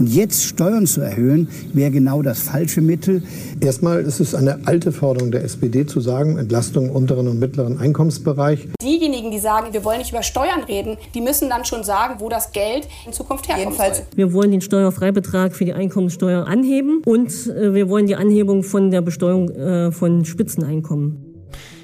Und jetzt Steuern zu erhöhen, wäre genau das falsche Mittel. Erstmal ist es eine alte Forderung der SPD zu sagen, Entlastung im unteren und mittleren Einkommensbereich. Diejenigen, die sagen, wir wollen nicht über Steuern reden, die müssen dann schon sagen, wo das Geld in Zukunft herkommt. Jedenfalls. Wir wollen den Steuerfreibetrag für die Einkommenssteuer anheben und äh, wir wollen die Anhebung von der Besteuerung äh, von Spitzeneinkommen.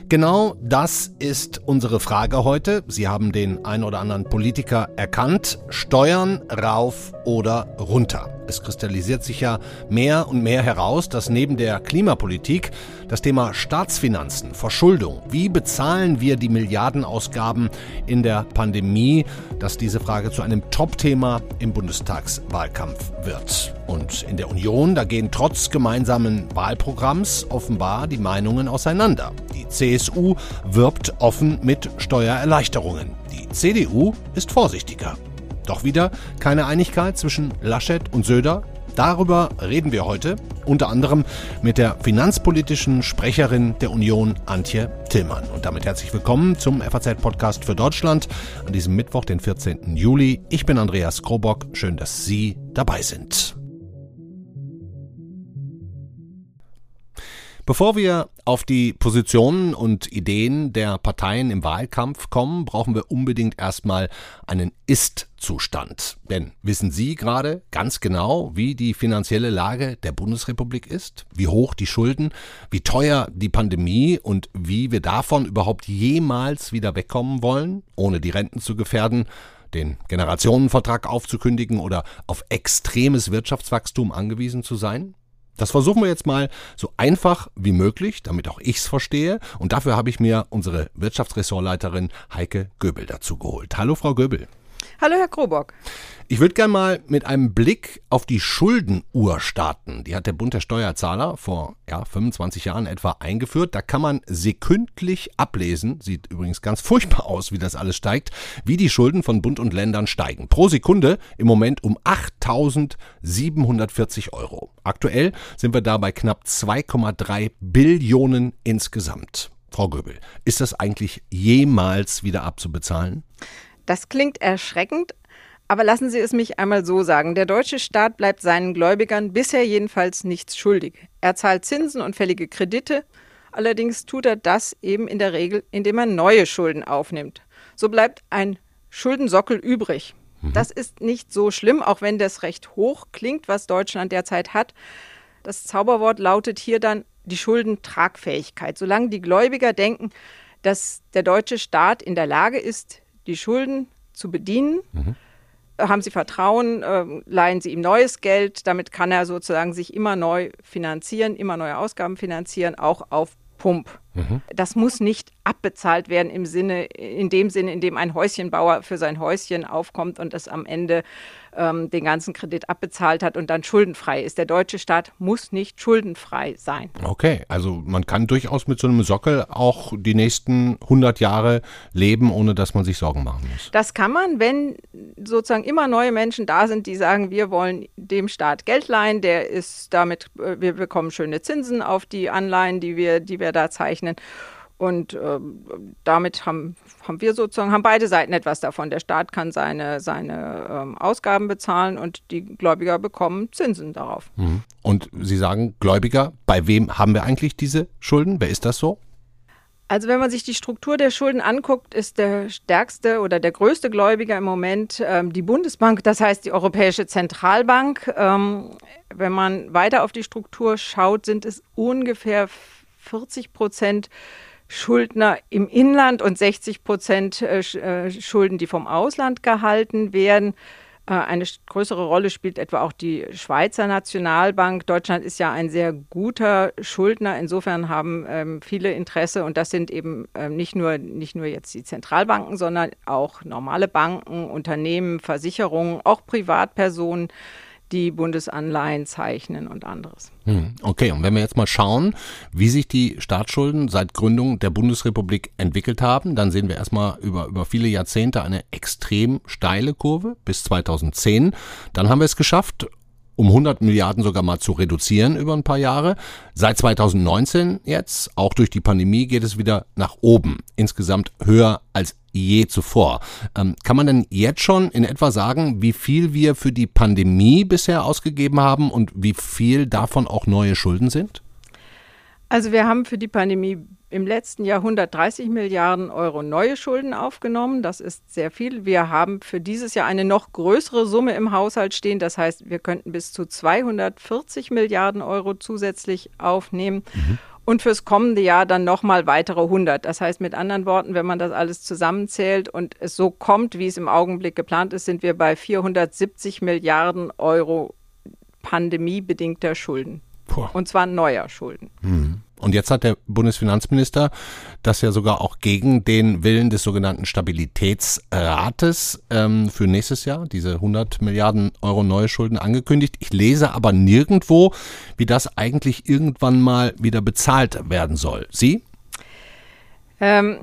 Genau das ist unsere Frage heute. Sie haben den ein oder anderen Politiker erkannt. Steuern rauf oder runter. Es kristallisiert sich ja mehr und mehr heraus, dass neben der Klimapolitik das Thema Staatsfinanzen, Verschuldung, wie bezahlen wir die Milliardenausgaben in der Pandemie, dass diese Frage zu einem Top-Thema im Bundestagswahlkampf wird. Und in der Union, da gehen trotz gemeinsamen Wahlprogramms offenbar die Meinungen auseinander. Die CSU wirbt offen mit Steuererleichterungen. Die CDU ist vorsichtiger. Doch wieder keine Einigkeit zwischen Laschet und Söder. Darüber reden wir heute, unter anderem mit der finanzpolitischen Sprecherin der Union, Antje Tillmann. Und damit herzlich willkommen zum FAZ-Podcast für Deutschland an diesem Mittwoch, den 14. Juli. Ich bin Andreas Krobock. Schön, dass Sie dabei sind. Bevor wir auf die Positionen und Ideen der Parteien im Wahlkampf kommen, brauchen wir unbedingt erstmal einen Ist-Zustand. Denn wissen Sie gerade ganz genau, wie die finanzielle Lage der Bundesrepublik ist? Wie hoch die Schulden? Wie teuer die Pandemie? Und wie wir davon überhaupt jemals wieder wegkommen wollen, ohne die Renten zu gefährden? den Generationenvertrag aufzukündigen oder auf extremes Wirtschaftswachstum angewiesen zu sein? Das versuchen wir jetzt mal so einfach wie möglich, damit auch ich's verstehe. Und dafür habe ich mir unsere Wirtschaftsressortleiterin Heike Göbel dazu geholt. Hallo, Frau Göbel. Hallo, Herr Krobock. Ich würde gerne mal mit einem Blick auf die Schuldenuhr starten. Die hat der Bund der Steuerzahler vor ja, 25 Jahren etwa eingeführt. Da kann man sekündlich ablesen, sieht übrigens ganz furchtbar aus, wie das alles steigt, wie die Schulden von Bund und Ländern steigen. Pro Sekunde im Moment um 8.740 Euro. Aktuell sind wir da bei knapp 2,3 Billionen insgesamt. Frau Göbel, ist das eigentlich jemals wieder abzubezahlen? Das klingt erschreckend, aber lassen Sie es mich einmal so sagen. Der deutsche Staat bleibt seinen Gläubigern bisher jedenfalls nichts schuldig. Er zahlt Zinsen und fällige Kredite. Allerdings tut er das eben in der Regel, indem er neue Schulden aufnimmt. So bleibt ein Schuldensockel übrig. Mhm. Das ist nicht so schlimm, auch wenn das recht hoch klingt, was Deutschland derzeit hat. Das Zauberwort lautet hier dann die Schuldentragfähigkeit. Solange die Gläubiger denken, dass der deutsche Staat in der Lage ist, die Schulden zu bedienen, mhm haben sie Vertrauen, äh, leihen sie ihm neues Geld. Damit kann er sozusagen sich immer neu finanzieren, immer neue Ausgaben finanzieren, auch auf Pump. Mhm. Das muss nicht abbezahlt werden im Sinne, in dem Sinne, in dem ein Häuschenbauer für sein Häuschen aufkommt und es am Ende ähm, den ganzen Kredit abbezahlt hat und dann schuldenfrei ist. Der deutsche Staat muss nicht schuldenfrei sein. Okay, also man kann durchaus mit so einem Sockel auch die nächsten 100 Jahre leben, ohne dass man sich Sorgen machen muss. Das kann man, wenn sozusagen immer neue Menschen da sind, die sagen, wir wollen dem Staat Geld leihen, der ist damit, äh, wir bekommen schöne Zinsen auf die Anleihen, die wir, die wir da zeichnen. Und äh, damit haben, haben wir sozusagen, haben beide Seiten etwas davon. Der Staat kann seine, seine ähm, Ausgaben bezahlen und die Gläubiger bekommen Zinsen darauf. Mhm. Und Sie sagen, Gläubiger, bei wem haben wir eigentlich diese Schulden? Wer ist das so? Also wenn man sich die Struktur der Schulden anguckt, ist der stärkste oder der größte Gläubiger im Moment ähm, die Bundesbank, das heißt die Europäische Zentralbank. Ähm, wenn man weiter auf die Struktur schaut, sind es ungefähr 40 Prozent Schuldner im Inland und 60 Prozent äh, äh, Schulden, die vom Ausland gehalten werden. Äh, eine größere Rolle spielt etwa auch die Schweizer Nationalbank. Deutschland ist ja ein sehr guter Schuldner. Insofern haben ähm, viele Interesse und das sind eben ähm, nicht, nur, nicht nur jetzt die Zentralbanken, sondern auch normale Banken, Unternehmen, Versicherungen, auch Privatpersonen die Bundesanleihen zeichnen und anderes. Hm, okay, und wenn wir jetzt mal schauen, wie sich die Staatsschulden seit Gründung der Bundesrepublik entwickelt haben, dann sehen wir erstmal über, über viele Jahrzehnte eine extrem steile Kurve bis 2010. Dann haben wir es geschafft, um 100 Milliarden sogar mal zu reduzieren über ein paar Jahre. Seit 2019 jetzt, auch durch die Pandemie, geht es wieder nach oben. Insgesamt höher als je zuvor. Ähm, kann man denn jetzt schon in etwa sagen, wie viel wir für die Pandemie bisher ausgegeben haben und wie viel davon auch neue Schulden sind? Also wir haben für die Pandemie im letzten Jahr 130 Milliarden Euro neue Schulden aufgenommen. Das ist sehr viel. Wir haben für dieses Jahr eine noch größere Summe im Haushalt stehen. Das heißt, wir könnten bis zu 240 Milliarden Euro zusätzlich aufnehmen. Mhm. Und fürs kommende Jahr dann nochmal weitere 100. Das heißt mit anderen Worten, wenn man das alles zusammenzählt und es so kommt, wie es im Augenblick geplant ist, sind wir bei 470 Milliarden Euro pandemiebedingter Schulden. Puh. Und zwar neuer Schulden. Mhm. Und jetzt hat der Bundesfinanzminister das ja sogar auch gegen den Willen des sogenannten Stabilitätsrates ähm, für nächstes Jahr, diese 100 Milliarden Euro neue Schulden angekündigt. Ich lese aber nirgendwo, wie das eigentlich irgendwann mal wieder bezahlt werden soll. Sie? Ähm,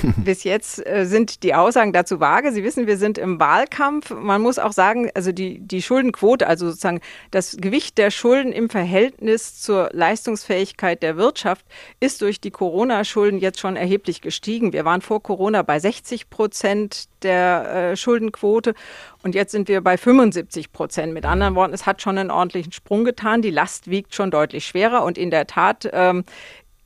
Bis jetzt äh, sind die Aussagen dazu vage. Sie wissen, wir sind im Wahlkampf. Man muss auch sagen, also die, die Schuldenquote, also sozusagen das Gewicht der Schulden im Verhältnis zur Leistungsfähigkeit der Wirtschaft, ist durch die Corona-Schulden jetzt schon erheblich gestiegen. Wir waren vor Corona bei 60 Prozent der äh, Schuldenquote und jetzt sind wir bei 75 Prozent. Mit anderen Worten, es hat schon einen ordentlichen Sprung getan. Die Last wiegt schon deutlich schwerer und in der Tat ähm,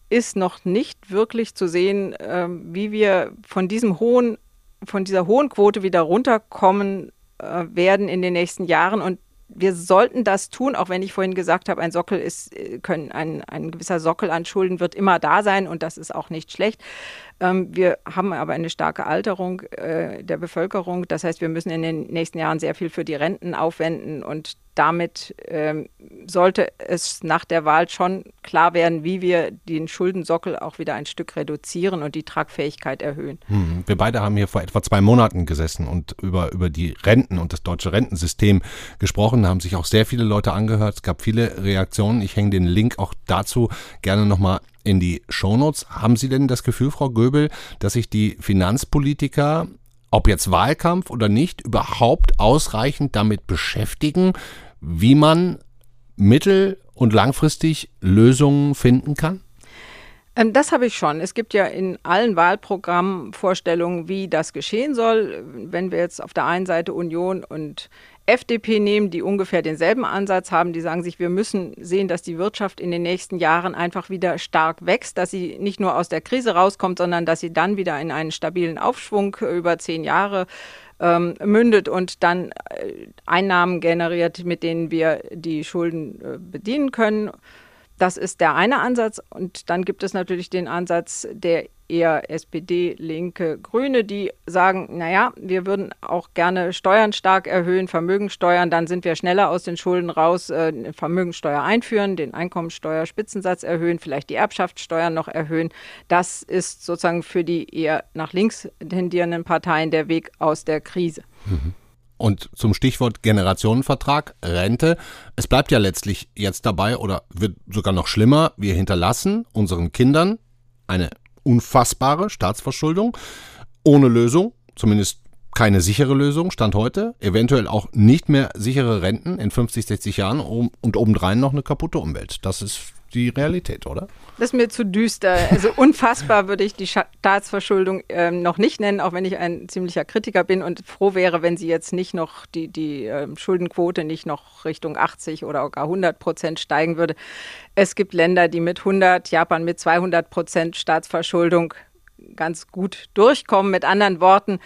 ist noch nicht wirklich zu sehen, äh, wie wir von diesem hohen, von dieser hohen Quote wieder runterkommen äh, werden in den nächsten Jahren. Und wir sollten das tun, auch wenn ich vorhin gesagt habe, ein Sockel ist, äh, können, ein, ein gewisser Sockel an Schulden wird immer da sein und das ist auch nicht schlecht. Ähm, wir haben aber eine starke Alterung äh, der Bevölkerung. Das heißt, wir müssen in den nächsten Jahren sehr viel für die Renten aufwenden und damit ähm, sollte es nach der Wahl schon klar werden, wie wir den Schuldensockel auch wieder ein Stück reduzieren und die Tragfähigkeit erhöhen. Hm. Wir beide haben hier vor etwa zwei Monaten gesessen und über, über die Renten und das deutsche Rentensystem gesprochen, da haben sich auch sehr viele Leute angehört. Es gab viele Reaktionen. Ich hänge den Link auch dazu gerne nochmal in die Shownotes. Haben Sie denn das Gefühl, Frau Göbel, dass sich die Finanzpolitiker ob jetzt Wahlkampf oder nicht, überhaupt ausreichend damit beschäftigen, wie man mittel- und langfristig Lösungen finden kann? Ähm, das habe ich schon. Es gibt ja in allen Wahlprogrammen Vorstellungen, wie das geschehen soll. Wenn wir jetzt auf der einen Seite Union und FDP nehmen, die ungefähr denselben Ansatz haben, die sagen sich, wir müssen sehen, dass die Wirtschaft in den nächsten Jahren einfach wieder stark wächst, dass sie nicht nur aus der Krise rauskommt, sondern dass sie dann wieder in einen stabilen Aufschwung über zehn Jahre ähm, mündet und dann äh, Einnahmen generiert, mit denen wir die Schulden äh, bedienen können. Das ist der eine Ansatz. Und dann gibt es natürlich den Ansatz der eher SPD, Linke, Grüne, die sagen, naja, wir würden auch gerne Steuern stark erhöhen, Vermögensteuern, dann sind wir schneller aus den Schulden raus, äh, Vermögensteuer einführen, den Einkommensteuerspitzensatz erhöhen, vielleicht die Erbschaftssteuern noch erhöhen. Das ist sozusagen für die eher nach links tendierenden Parteien der Weg aus der Krise. Mhm. Und zum Stichwort Generationenvertrag, Rente. Es bleibt ja letztlich jetzt dabei oder wird sogar noch schlimmer. Wir hinterlassen unseren Kindern eine unfassbare Staatsverschuldung ohne Lösung, zumindest keine sichere Lösung, Stand heute, eventuell auch nicht mehr sichere Renten in 50, 60 Jahren und obendrein noch eine kaputte Umwelt. Das ist die Realität, oder? Das ist mir zu düster. Also unfassbar würde ich die Staatsverschuldung ähm, noch nicht nennen, auch wenn ich ein ziemlicher Kritiker bin und froh wäre, wenn sie jetzt nicht noch die, die ähm, Schuldenquote nicht noch Richtung 80 oder gar 100 Prozent steigen würde. Es gibt Länder, die mit 100, Japan mit 200 Prozent Staatsverschuldung ganz gut durchkommen. Mit anderen Worten,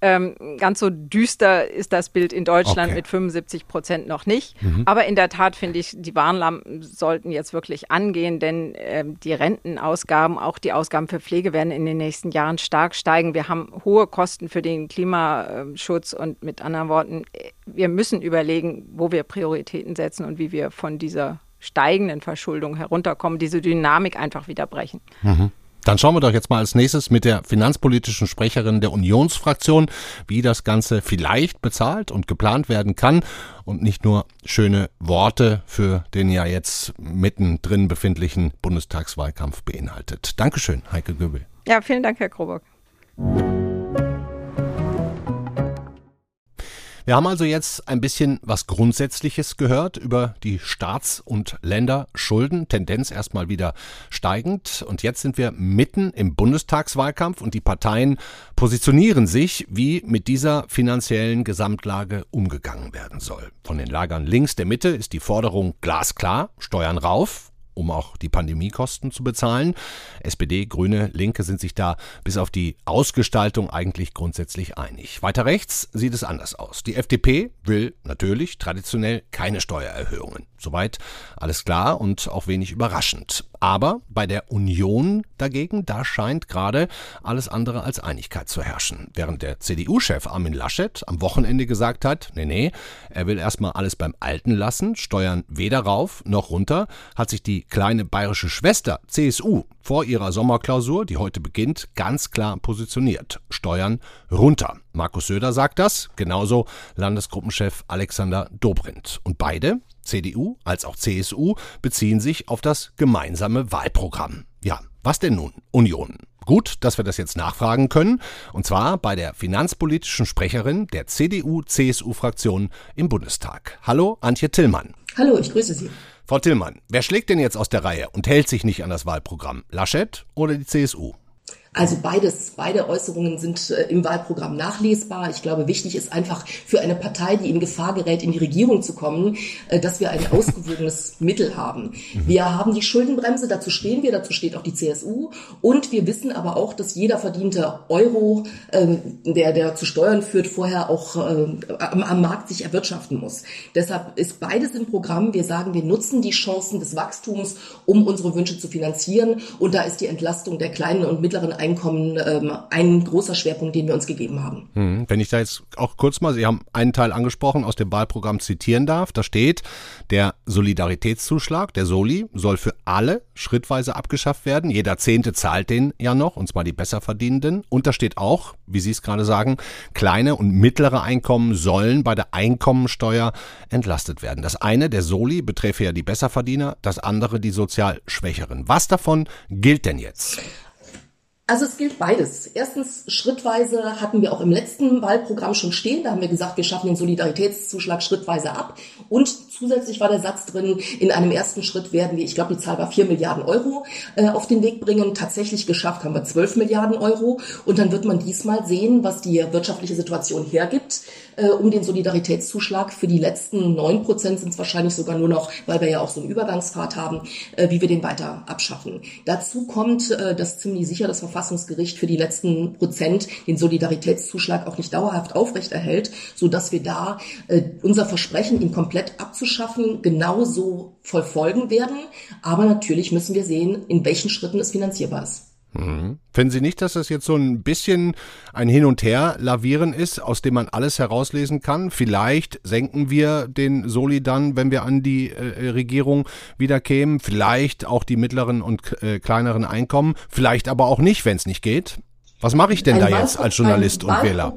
ähm, ganz so düster ist das Bild in Deutschland okay. mit 75 Prozent noch nicht. Mhm. Aber in der Tat finde ich, die Warnlampen sollten jetzt wirklich angehen, denn ähm, die Rentenausgaben, auch die Ausgaben für Pflege werden in den nächsten Jahren stark steigen. Wir haben hohe Kosten für den Klimaschutz und mit anderen Worten, wir müssen überlegen, wo wir Prioritäten setzen und wie wir von dieser steigenden Verschuldung herunterkommen, diese Dynamik einfach wieder brechen. Mhm. Dann schauen wir doch jetzt mal als nächstes mit der finanzpolitischen Sprecherin der Unionsfraktion, wie das Ganze vielleicht bezahlt und geplant werden kann und nicht nur schöne Worte für den ja jetzt mittendrin befindlichen Bundestagswahlkampf beinhaltet. Dankeschön, Heike Göbel. Ja, vielen Dank, Herr Krobock. Wir haben also jetzt ein bisschen was Grundsätzliches gehört über die Staats- und Länderschulden, Tendenz erstmal wieder steigend. Und jetzt sind wir mitten im Bundestagswahlkampf und die Parteien positionieren sich, wie mit dieser finanziellen Gesamtlage umgegangen werden soll. Von den Lagern links der Mitte ist die Forderung glasklar, Steuern rauf, um auch die Pandemiekosten zu bezahlen. SPD, Grüne, Linke sind sich da bis auf die Ausgestaltung eigentlich grundsätzlich einig. Weiter rechts sieht es anders aus. Die FDP will natürlich traditionell keine Steuererhöhungen. Soweit alles klar und auch wenig überraschend. Aber bei der Union dagegen, da scheint gerade alles andere als Einigkeit zu herrschen. Während der CDU-Chef Armin Laschet am Wochenende gesagt hat, nee, nee, er will erstmal alles beim Alten lassen, Steuern weder rauf noch runter, hat sich die kleine bayerische Schwester CSU vor ihrer Sommerklausur, die heute beginnt, ganz klar positioniert. Steuern runter. Markus Söder sagt das, genauso Landesgruppenchef Alexander Dobrindt. Und beide, CDU als auch CSU beziehen sich auf das gemeinsame Wahlprogramm. Ja, was denn nun? Union. Gut, dass wir das jetzt nachfragen können, und zwar bei der finanzpolitischen Sprecherin der CDU-CSU-Fraktion im Bundestag. Hallo, Antje Tillmann. Hallo, ich grüße Sie. Frau Tillmann, wer schlägt denn jetzt aus der Reihe und hält sich nicht an das Wahlprogramm? Laschet oder die CSU? Also beides, beide Äußerungen sind äh, im Wahlprogramm nachlesbar. Ich glaube, wichtig ist einfach für eine Partei, die in Gefahr gerät, in die Regierung zu kommen, äh, dass wir ein ausgewogenes Mittel haben. Wir haben die Schuldenbremse, dazu stehen wir, dazu steht auch die CSU. Und wir wissen aber auch, dass jeder verdiente Euro, äh, der, der zu Steuern führt, vorher auch äh, am, am Markt sich erwirtschaften muss. Deshalb ist beides im Programm. Wir sagen, wir nutzen die Chancen des Wachstums, um unsere Wünsche zu finanzieren. Und da ist die Entlastung der kleinen und mittleren Einkommen ähm, ein großer Schwerpunkt, den wir uns gegeben haben. Hm, Wenn ich da jetzt auch kurz mal, Sie haben einen Teil angesprochen, aus dem Wahlprogramm zitieren darf, da steht, der Solidaritätszuschlag, der Soli, soll für alle schrittweise abgeschafft werden. Jeder Zehnte zahlt den ja noch, und zwar die Besserverdienenden. Und da steht auch, wie Sie es gerade sagen, kleine und mittlere Einkommen sollen bei der Einkommensteuer entlastet werden. Das eine, der Soli, beträfe ja die Besserverdiener, das andere die sozial Schwächeren. Was davon gilt denn jetzt? Also es gilt beides. Erstens, schrittweise hatten wir auch im letzten Wahlprogramm schon stehen. Da haben wir gesagt, wir schaffen den Solidaritätszuschlag schrittweise ab. Und zusätzlich war der Satz drin, in einem ersten Schritt werden wir, ich glaube, die Zahl war 4 Milliarden Euro äh, auf den Weg bringen. Tatsächlich geschafft haben wir 12 Milliarden Euro. Und dann wird man diesmal sehen, was die wirtschaftliche Situation hergibt, äh, um den Solidaritätszuschlag. Für die letzten 9 Prozent sind es wahrscheinlich sogar nur noch, weil wir ja auch so einen Übergangsfahrt haben, äh, wie wir den weiter abschaffen. Dazu kommt, äh, das ziemlich sicher das Verfassungsgericht für die letzten Prozent den Solidaritätszuschlag auch nicht dauerhaft aufrechterhält, so dass wir da äh, unser Versprechen, ihn komplett abzuschaffen, genauso verfolgen werden. Aber natürlich müssen wir sehen, in welchen Schritten es finanzierbar ist. Mhm. Finden Sie nicht, dass das jetzt so ein bisschen ein Hin und Her lavieren ist, aus dem man alles herauslesen kann? Vielleicht senken wir den Soli dann, wenn wir an die äh, Regierung wieder kämen. Vielleicht auch die mittleren und äh, kleineren Einkommen. Vielleicht aber auch nicht, wenn es nicht geht. Was mache ich denn Ein da Wahlpro- jetzt als Journalist und Wahlpro- Wähler?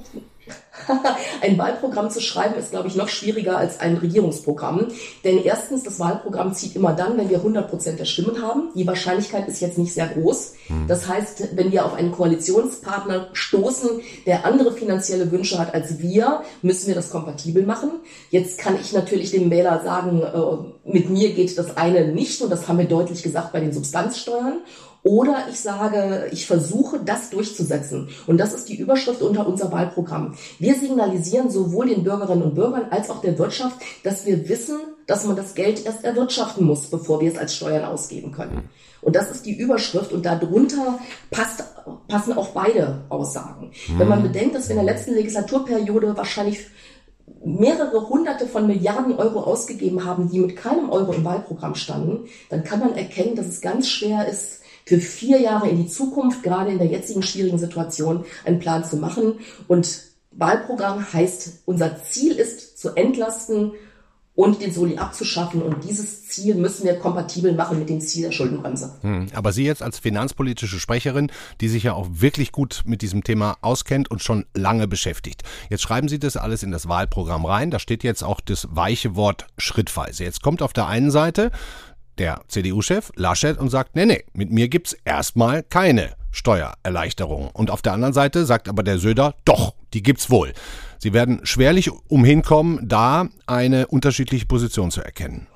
ein Wahlprogramm zu schreiben ist, glaube ich, noch schwieriger als ein Regierungsprogramm. Denn erstens, das Wahlprogramm zieht immer dann, wenn wir 100 Prozent der Stimmen haben. Die Wahrscheinlichkeit ist jetzt nicht sehr groß. Das heißt, wenn wir auf einen Koalitionspartner stoßen, der andere finanzielle Wünsche hat als wir, müssen wir das kompatibel machen. Jetzt kann ich natürlich dem Wähler sagen, äh, mit mir geht das eine nicht. Und das haben wir deutlich gesagt bei den Substanzsteuern. Oder ich sage, ich versuche das durchzusetzen. Und das ist die Überschrift unter unser Wahlprogramm. Wir signalisieren sowohl den Bürgerinnen und Bürgern als auch der Wirtschaft, dass wir wissen, dass man das Geld erst erwirtschaften muss, bevor wir es als Steuern ausgeben können. Und das ist die Überschrift und darunter passt, passen auch beide Aussagen. Wenn man bedenkt, dass wir in der letzten Legislaturperiode wahrscheinlich mehrere hunderte von Milliarden Euro ausgegeben haben, die mit keinem Euro im Wahlprogramm standen, dann kann man erkennen, dass es ganz schwer ist, für vier Jahre in die Zukunft, gerade in der jetzigen schwierigen Situation, einen Plan zu machen. Und Wahlprogramm heißt, unser Ziel ist zu entlasten und den Soli abzuschaffen. Und dieses Ziel müssen wir kompatibel machen mit dem Ziel der Schuldenbremse. Hm, Aber Sie jetzt als finanzpolitische Sprecherin, die sich ja auch wirklich gut mit diesem Thema auskennt und schon lange beschäftigt. Jetzt schreiben Sie das alles in das Wahlprogramm rein. Da steht jetzt auch das weiche Wort schrittweise. Jetzt kommt auf der einen Seite der CDU-Chef Laschet und sagt, nee, nee, mit mir gibt's erstmal keine Steuererleichterung. Und auf der anderen Seite sagt aber der Söder, doch, die gibt's wohl. Sie werden schwerlich umhin kommen, da eine unterschiedliche Position zu erkennen.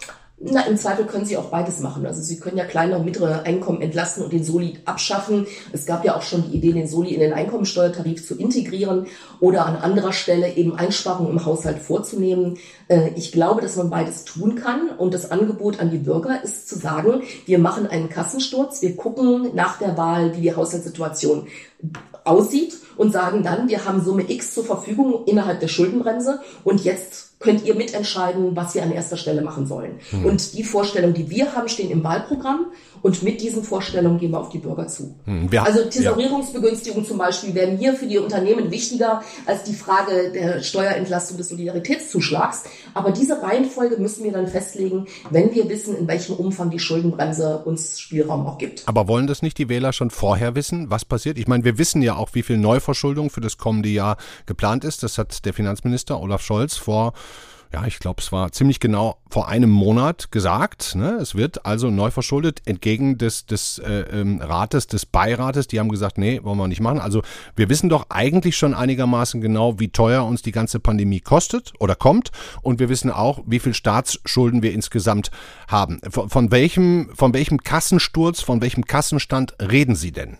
Na, im Zweifel können Sie auch beides machen. Also Sie können ja kleine und mittlere Einkommen entlasten und den Soli abschaffen. Es gab ja auch schon die Idee, den Soli in den Einkommensteuertarif zu integrieren oder an anderer Stelle eben Einsparungen im Haushalt vorzunehmen. Äh, ich glaube, dass man beides tun kann. Und das Angebot an die Bürger ist zu sagen, wir machen einen Kassensturz, wir gucken nach der Wahl, wie die Haushaltssituation aussieht und sagen dann, wir haben Summe X zur Verfügung innerhalb der Schuldenbremse und jetzt könnt ihr mitentscheiden, was wir an erster Stelle machen sollen. Mhm. Und die Vorstellungen, die wir haben, stehen im Wahlprogramm. Und mit diesen Vorstellungen gehen wir auf die Bürger zu. Mhm. also Tesorierungsbegünstigung ja. zum Beispiel wäre mir für die Unternehmen wichtiger als die Frage der Steuerentlastung des Solidaritätszuschlags. Aber diese Reihenfolge müssen wir dann festlegen, wenn wir wissen, in welchem Umfang die Schuldenbremse uns Spielraum auch gibt. Aber wollen das nicht die Wähler schon vorher wissen, was passiert? Ich meine, wir wissen ja auch, wie viel Neuverschuldung für das kommende Jahr geplant ist. Das hat der Finanzminister Olaf Scholz vor ja, ich glaube, es war ziemlich genau vor einem Monat gesagt. Ne? Es wird also neu verschuldet entgegen des, des äh, ähm, Rates, des Beirates. Die haben gesagt, nee, wollen wir nicht machen. Also wir wissen doch eigentlich schon einigermaßen genau, wie teuer uns die ganze Pandemie kostet oder kommt. Und wir wissen auch, wie viel Staatsschulden wir insgesamt haben. Von, von welchem, von welchem Kassensturz, von welchem Kassenstand reden Sie denn?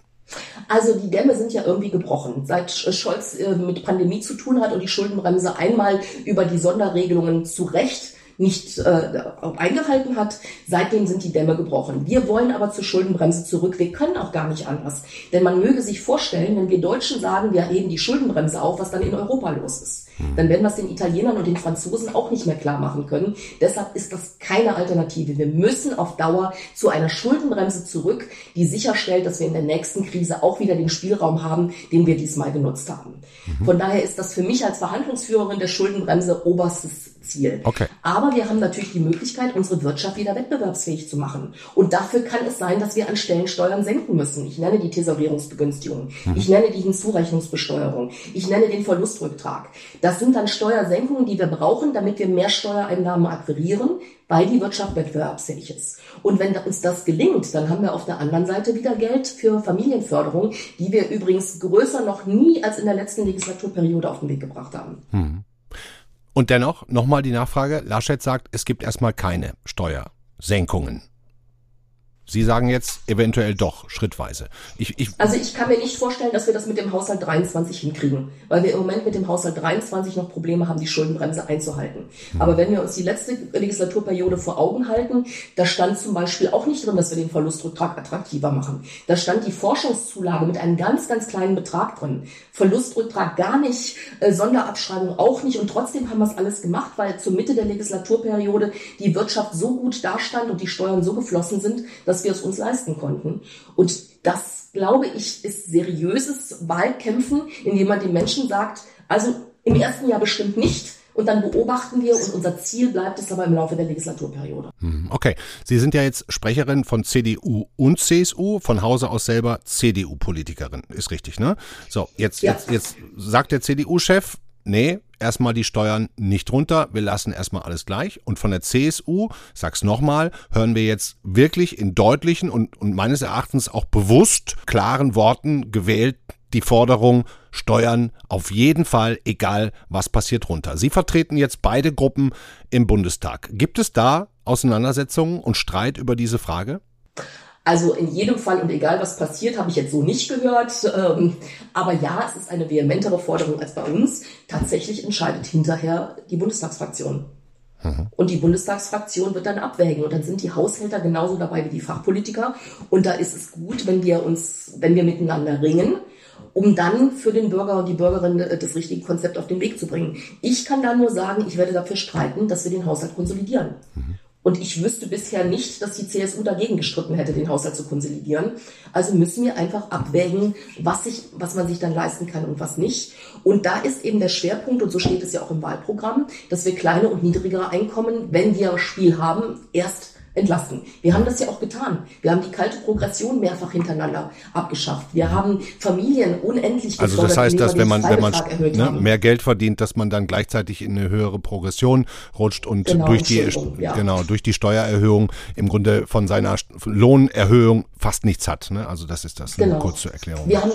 Also die Dämme sind ja irgendwie gebrochen. Seit Scholz äh, mit Pandemie zu tun hat und die Schuldenbremse einmal über die Sonderregelungen zu Recht nicht äh, eingehalten hat. Seitdem sind die Dämme gebrochen. Wir wollen aber zur Schuldenbremse zurück. Wir können auch gar nicht anders. Denn man möge sich vorstellen, wenn wir Deutschen sagen, wir heben die Schuldenbremse auf, was dann in Europa los ist. Hm. Dann werden wir es den Italienern und den Franzosen auch nicht mehr klar machen können. Deshalb ist das keine Alternative. Wir müssen auf Dauer zu einer Schuldenbremse zurück, die sicherstellt, dass wir in der nächsten Krise auch wieder den Spielraum haben, den wir diesmal genutzt haben. Mhm. Von daher ist das für mich als Verhandlungsführerin der Schuldenbremse oberstes Ziel. Okay. Aber wir haben natürlich die Möglichkeit, unsere Wirtschaft wieder wettbewerbsfähig zu machen. Und dafür kann es sein, dass wir an Stellen Steuern senken müssen. Ich nenne die Tesorierungsbegünstigung. Mhm. Ich nenne die Hinzurechnungsbesteuerung. Ich nenne den Verlustrücktrag. Das sind dann Steuersenkungen, die wir brauchen, damit wir mehr Steuereinnahmen akquirieren, weil die Wirtschaft wettbewerbsfähig ist. Und wenn uns das gelingt, dann haben wir auf der anderen Seite wieder Geld für Familienförderung, die wir übrigens größer noch nie als in der letzten Legislaturperiode auf den Weg gebracht haben. Mhm. Und dennoch, nochmal die Nachfrage, Laschet sagt, es gibt erstmal keine Steuersenkungen. Sie sagen jetzt eventuell doch, schrittweise. Ich, ich also ich kann mir nicht vorstellen, dass wir das mit dem Haushalt 23 hinkriegen, weil wir im Moment mit dem Haushalt 23 noch Probleme haben, die Schuldenbremse einzuhalten. Mhm. Aber wenn wir uns die letzte Legislaturperiode vor Augen halten, da stand zum Beispiel auch nicht drin, dass wir den Verlustrücktrag attraktiver machen. Da stand die Forschungszulage mit einem ganz, ganz kleinen Betrag drin. Verlustrücktrag gar nicht, äh, Sonderabschreibung auch nicht und trotzdem haben wir es alles gemacht, weil zur Mitte der Legislaturperiode die Wirtschaft so gut dastand und die Steuern so geflossen sind, dass dass wir es uns leisten konnten. Und das, glaube ich, ist seriöses Wahlkämpfen, indem man den Menschen sagt, also im ersten Jahr bestimmt nicht, und dann beobachten wir und unser Ziel bleibt es aber im Laufe der Legislaturperiode. Hm, okay. Sie sind ja jetzt Sprecherin von CDU und CSU, von Hause aus selber CDU-Politikerin. Ist richtig, ne? So, jetzt, ja. jetzt, jetzt sagt der CDU-Chef, nee, erstmal die Steuern nicht runter, wir lassen erstmal alles gleich. Und von der CSU, sag's nochmal, hören wir jetzt wirklich in deutlichen und, und meines Erachtens auch bewusst klaren Worten gewählt die Forderung, Steuern auf jeden Fall, egal was passiert, runter. Sie vertreten jetzt beide Gruppen im Bundestag. Gibt es da Auseinandersetzungen und Streit über diese Frage? Also in jedem Fall und egal was passiert, habe ich jetzt so nicht gehört. Ähm, aber ja, es ist eine vehementere Forderung als bei uns. Tatsächlich entscheidet hinterher die Bundestagsfraktion. Mhm. Und die Bundestagsfraktion wird dann abwägen. Und dann sind die Haushälter genauso dabei wie die Fachpolitiker. Und da ist es gut, wenn wir uns, wenn wir miteinander ringen, um dann für den Bürger und die Bürgerin äh, das richtige Konzept auf den Weg zu bringen. Ich kann da nur sagen, ich werde dafür streiten, dass wir den Haushalt konsolidieren. Mhm. Und ich wüsste bisher nicht, dass die CSU dagegen gestritten hätte, den Haushalt zu konsolidieren. Also müssen wir einfach abwägen, was, sich, was man sich dann leisten kann und was nicht. Und da ist eben der Schwerpunkt, und so steht es ja auch im Wahlprogramm, dass wir kleine und niedrigere Einkommen, wenn wir Spiel haben, erst entlasten. Wir haben das ja auch getan. Wir haben die kalte Progression mehrfach hintereinander abgeschafft. Wir haben Familien unendlich Also das heißt, dass wenn man, wenn man ne, mehr Geld verdient, dass man dann gleichzeitig in eine höhere Progression rutscht und genau, durch die ja. genau durch die Steuererhöhung im Grunde von seiner Lohnerhöhung fast nichts hat. Ne? Also das ist das genau. kurz zur Erklärung. Wir haben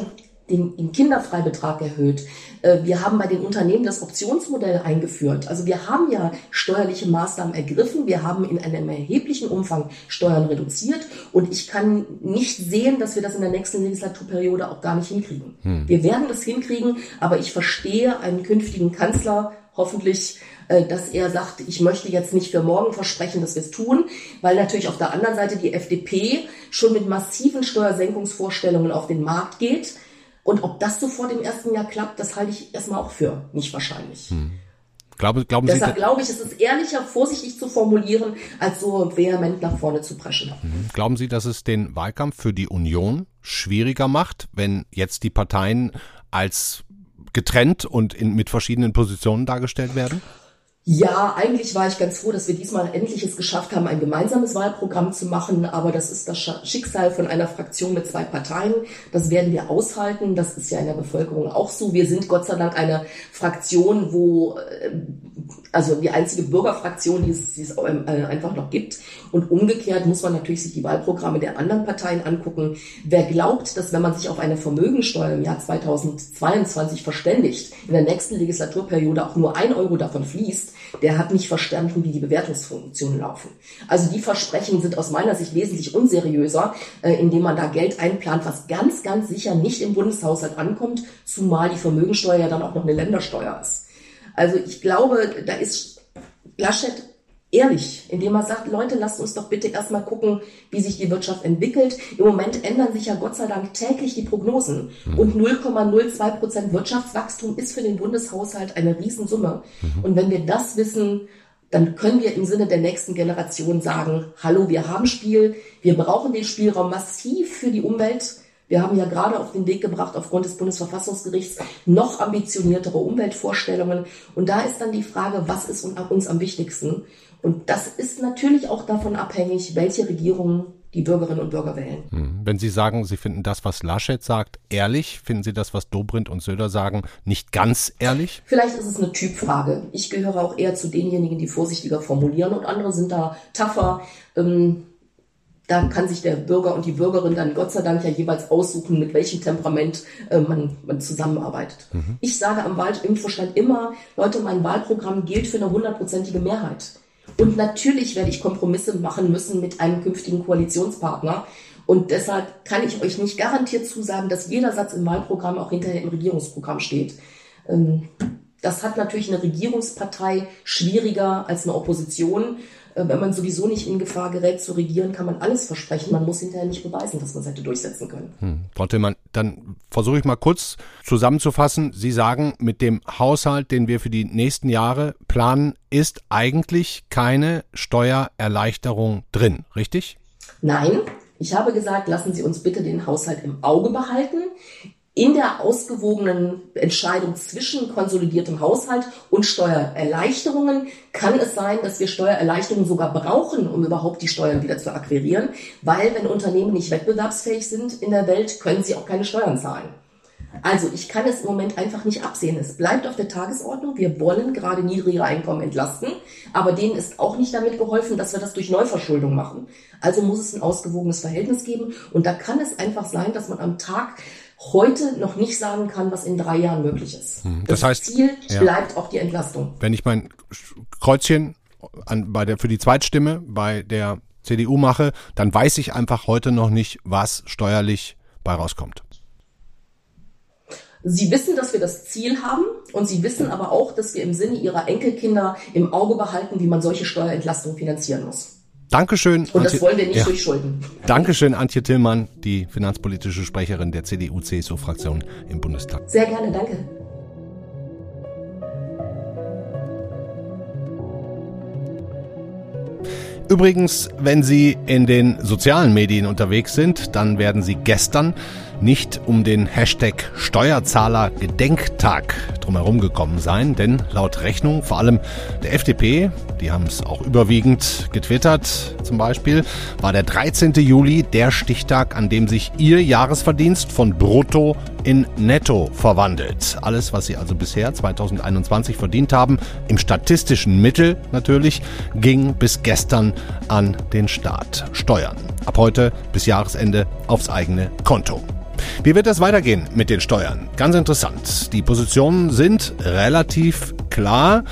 den, den Kinderfreibetrag erhöht. Äh, wir haben bei den Unternehmen das Optionsmodell eingeführt. Also wir haben ja steuerliche Maßnahmen ergriffen. Wir haben in einem erheblichen Umfang Steuern reduziert. Und ich kann nicht sehen, dass wir das in der nächsten Legislaturperiode auch gar nicht hinkriegen. Hm. Wir werden das hinkriegen, aber ich verstehe einen künftigen Kanzler hoffentlich, äh, dass er sagt, ich möchte jetzt nicht für morgen versprechen, dass wir es tun, weil natürlich auf der anderen Seite die FDP schon mit massiven Steuersenkungsvorstellungen auf den Markt geht. Und ob das sofort im ersten Jahr klappt, das halte ich erstmal auch für nicht wahrscheinlich. Hm. Glaube, glauben Deshalb glaube ich, es ist ehrlicher, vorsichtig zu formulieren, als so vehement nach vorne zu preschen. Mhm. Glauben Sie, dass es den Wahlkampf für die Union schwieriger macht, wenn jetzt die Parteien als getrennt und in, mit verschiedenen Positionen dargestellt werden? Ja, eigentlich war ich ganz froh, dass wir diesmal endlich es geschafft haben, ein gemeinsames Wahlprogramm zu machen. Aber das ist das Schicksal von einer Fraktion mit zwei Parteien. Das werden wir aushalten. Das ist ja in der Bevölkerung auch so. Wir sind Gott sei Dank eine Fraktion, wo, äh, also die einzige Bürgerfraktion, die es, die es äh, einfach noch gibt. Und umgekehrt muss man natürlich sich die Wahlprogramme der anderen Parteien angucken. Wer glaubt, dass wenn man sich auf eine Vermögensteuer im Jahr 2022 verständigt, in der nächsten Legislaturperiode auch nur ein Euro davon fließt, der hat nicht verstanden, wie die Bewertungsfunktionen laufen. Also die Versprechen sind aus meiner Sicht wesentlich unseriöser, äh, indem man da Geld einplant, was ganz, ganz sicher nicht im Bundeshaushalt ankommt, zumal die Vermögensteuer ja dann auch noch eine Ländersteuer ist. Also ich glaube, da ist Laschet ehrlich, indem er sagt, Leute, lasst uns doch bitte erstmal gucken, wie sich die Wirtschaft entwickelt. Im Moment ändern sich ja Gott sei Dank täglich die Prognosen. Mhm. Und 0,02 Prozent Wirtschaftswachstum ist für den Bundeshaushalt eine Riesensumme. Mhm. Und wenn wir das wissen, dann können wir im Sinne der nächsten Generation sagen, hallo, wir haben Spiel, wir brauchen den Spielraum massiv für die Umwelt. Wir haben ja gerade auf den Weg gebracht, aufgrund des Bundesverfassungsgerichts, noch ambitioniertere Umweltvorstellungen. Und da ist dann die Frage, was ist uns am wichtigsten? Und das ist natürlich auch davon abhängig, welche Regierung die Bürgerinnen und Bürger wählen. Hm. Wenn Sie sagen, Sie finden das, was Laschet sagt, ehrlich, finden Sie das, was Dobrindt und Söder sagen, nicht ganz ehrlich? Vielleicht ist es eine Typfrage. Ich gehöre auch eher zu denjenigen, die vorsichtiger formulieren und andere sind da tougher. Ähm, da kann sich der Bürger und die Bürgerin dann Gott sei Dank ja jeweils aussuchen, mit welchem Temperament äh, man, man zusammenarbeitet. Mhm. Ich sage am Wahlinfostand immer, Leute, mein Wahlprogramm gilt für eine hundertprozentige Mehrheit. Und natürlich werde ich Kompromisse machen müssen mit einem künftigen Koalitionspartner. Und deshalb kann ich euch nicht garantiert zusagen, dass jeder Satz im Wahlprogramm auch hinterher im Regierungsprogramm steht. Ähm, das hat natürlich eine Regierungspartei schwieriger als eine Opposition. Äh, wenn man sowieso nicht in Gefahr gerät zu regieren, kann man alles versprechen. Man muss hinterher nicht beweisen, dass man es hätte durchsetzen können. Hm. Frau Tillmann, dann versuche ich mal kurz zusammenzufassen. Sie sagen, mit dem Haushalt, den wir für die nächsten Jahre planen, ist eigentlich keine Steuererleichterung drin, richtig? Nein, ich habe gesagt, lassen Sie uns bitte den Haushalt im Auge behalten in der ausgewogenen Entscheidung zwischen konsolidiertem Haushalt und Steuererleichterungen kann es sein, dass wir Steuererleichterungen sogar brauchen, um überhaupt die Steuern wieder zu akquirieren, weil wenn Unternehmen nicht wettbewerbsfähig sind in der Welt, können sie auch keine Steuern zahlen. Also ich kann es im Moment einfach nicht absehen. Es bleibt auf der Tagesordnung. Wir wollen gerade niedrigere Einkommen entlasten, aber denen ist auch nicht damit geholfen, dass wir das durch Neuverschuldung machen. Also muss es ein ausgewogenes Verhältnis geben und da kann es einfach sein, dass man am Tag heute noch nicht sagen kann, was in drei Jahren möglich ist. Hm, das, das heißt, Ziel ja. bleibt auch die Entlastung. Wenn ich mein Kreuzchen an, bei der, für die Zweitstimme bei der CDU mache, dann weiß ich einfach heute noch nicht, was steuerlich bei rauskommt. Sie wissen, dass wir das Ziel haben und Sie wissen aber auch, dass wir im Sinne Ihrer Enkelkinder im Auge behalten, wie man solche Steuerentlastungen finanzieren muss. Dankeschön. Und das Antje, wollen wir nicht ja. durch Schulden. Dankeschön, Antje Tillmann, die finanzpolitische Sprecherin der CDU-CSU-Fraktion im Bundestag. Sehr gerne, danke. Übrigens, wenn Sie in den sozialen Medien unterwegs sind, dann werden Sie gestern nicht um den Hashtag Steuerzahler Gedenktag drumherum gekommen sein, denn laut Rechnung vor allem der FDP, die haben es auch überwiegend getwittert zum Beispiel, war der 13. Juli der Stichtag, an dem sich ihr Jahresverdienst von Brutto in Netto verwandelt. Alles, was sie also bisher 2021 verdient haben, im statistischen Mittel natürlich, ging bis gestern an den Staat. Steuern. Ab heute bis Jahresende aufs eigene Konto. Wie wird das weitergehen mit den Steuern? Ganz interessant. Die Positionen sind relativ klar.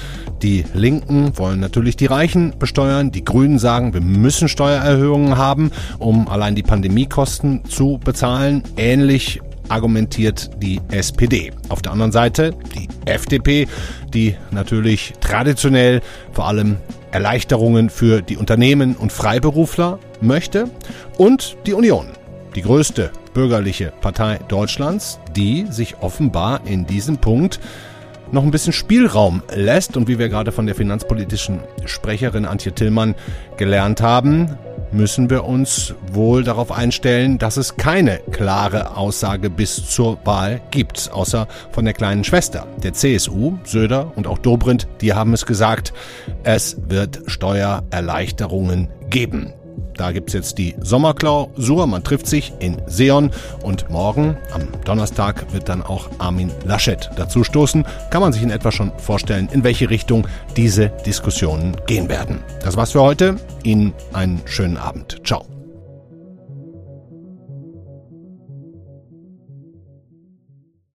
Die Linken wollen natürlich die Reichen besteuern. Die Grünen sagen, wir müssen Steuererhöhungen haben, um allein die Pandemiekosten zu bezahlen. Ähnlich argumentiert die SPD. Auf der anderen Seite die FDP, die natürlich traditionell vor allem Erleichterungen für die Unternehmen und Freiberufler möchte. Und die Union, die größte bürgerliche Partei Deutschlands, die sich offenbar in diesem Punkt noch ein bisschen Spielraum lässt und wie wir gerade von der finanzpolitischen Sprecherin Antje Tillmann gelernt haben, müssen wir uns wohl darauf einstellen, dass es keine klare Aussage bis zur Wahl gibt, außer von der kleinen Schwester, der CSU, Söder und auch Dobrindt, die haben es gesagt, es wird Steuererleichterungen geben. Da gibt's jetzt die Sommerklausur. Man trifft sich in Seon und morgen, am Donnerstag, wird dann auch Armin Laschet dazu stoßen. Kann man sich in etwa schon vorstellen, in welche Richtung diese Diskussionen gehen werden. Das war's für heute. Ihnen einen schönen Abend. Ciao.